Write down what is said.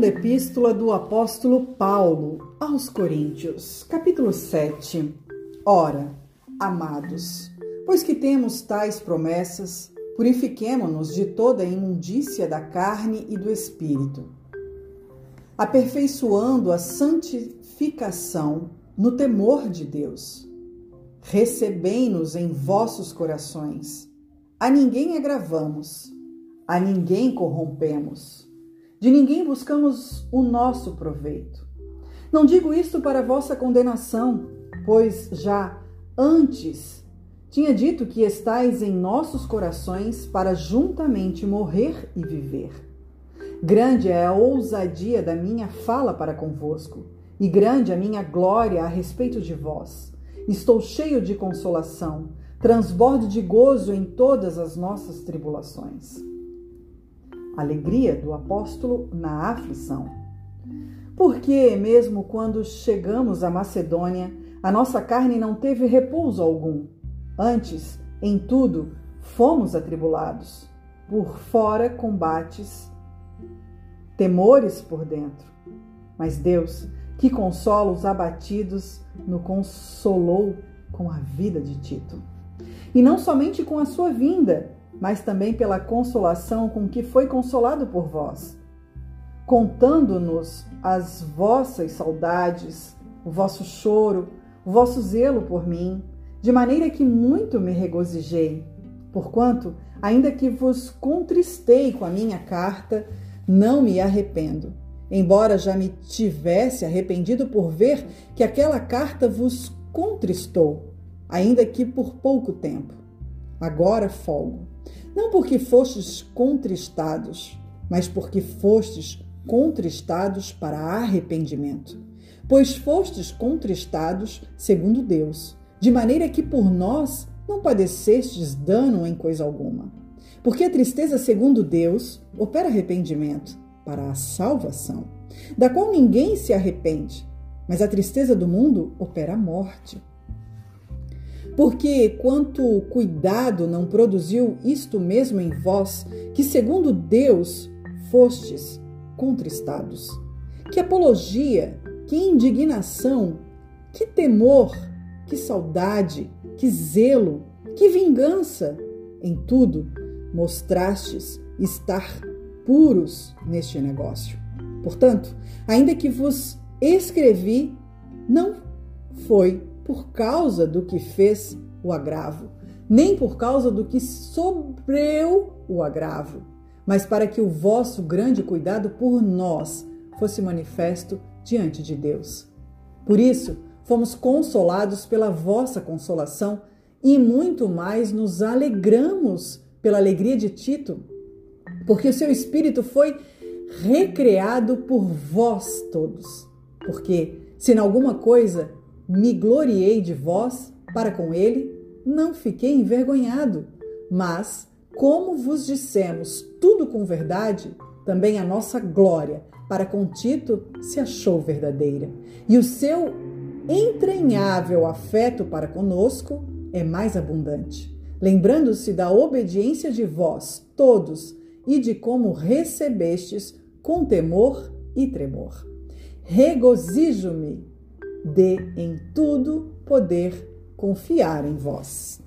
Segunda Epístola do Apóstolo Paulo aos Coríntios, capítulo 7. Ora, amados, pois que temos tais promessas, purifiquemo-nos de toda a imundícia da carne e do espírito, aperfeiçoando a santificação no temor de Deus. Recebei-nos em vossos corações. A ninguém agravamos, a ninguém corrompemos de ninguém buscamos o nosso proveito. Não digo isto para vossa condenação, pois já antes tinha dito que estais em nossos corações para juntamente morrer e viver. Grande é a ousadia da minha fala para convosco, e grande a minha glória a respeito de vós. Estou cheio de consolação, transbordo de gozo em todas as nossas tribulações alegria do apóstolo na aflição. Porque, mesmo quando chegamos à Macedônia, a nossa carne não teve repouso algum. Antes, em tudo, fomos atribulados. Por fora, combates, temores por dentro. Mas Deus, que consola os abatidos, nos consolou com a vida de Tito. E não somente com a sua vinda, mas também pela consolação com que foi consolado por vós, contando-nos as vossas saudades, o vosso choro, o vosso zelo por mim, de maneira que muito me regozijei, porquanto, ainda que vos contristei com a minha carta, não me arrependo, embora já me tivesse arrependido por ver que aquela carta vos contristou, ainda que por pouco tempo. Agora folgo não porque fostes contristados, mas porque fostes contristados para arrependimento. Pois fostes contristados segundo Deus, de maneira que por nós não padecestes dano em coisa alguma. Porque a tristeza segundo Deus opera arrependimento para a salvação, da qual ninguém se arrepende, mas a tristeza do mundo opera a morte. Porque quanto cuidado não produziu isto mesmo em vós, que segundo Deus fostes contristados? Que apologia, que indignação, que temor, que saudade, que zelo, que vingança! Em tudo mostrastes estar puros neste negócio. Portanto, ainda que vos escrevi, não foi por causa do que fez o agravo, nem por causa do que sobreu o agravo, mas para que o vosso grande cuidado por nós fosse manifesto diante de Deus. Por isso, fomos consolados pela vossa consolação e muito mais nos alegramos pela alegria de Tito, porque o seu espírito foi recreado por vós todos. Porque, se em alguma coisa me gloriei de vós para com ele, não fiquei envergonhado. Mas, como vos dissemos tudo com verdade, também a nossa glória para com Tito se achou verdadeira. E o seu entranhável afeto para conosco é mais abundante, lembrando-se da obediência de vós todos e de como recebestes com temor e tremor. Regozijo-me de em tudo poder confiar em vós.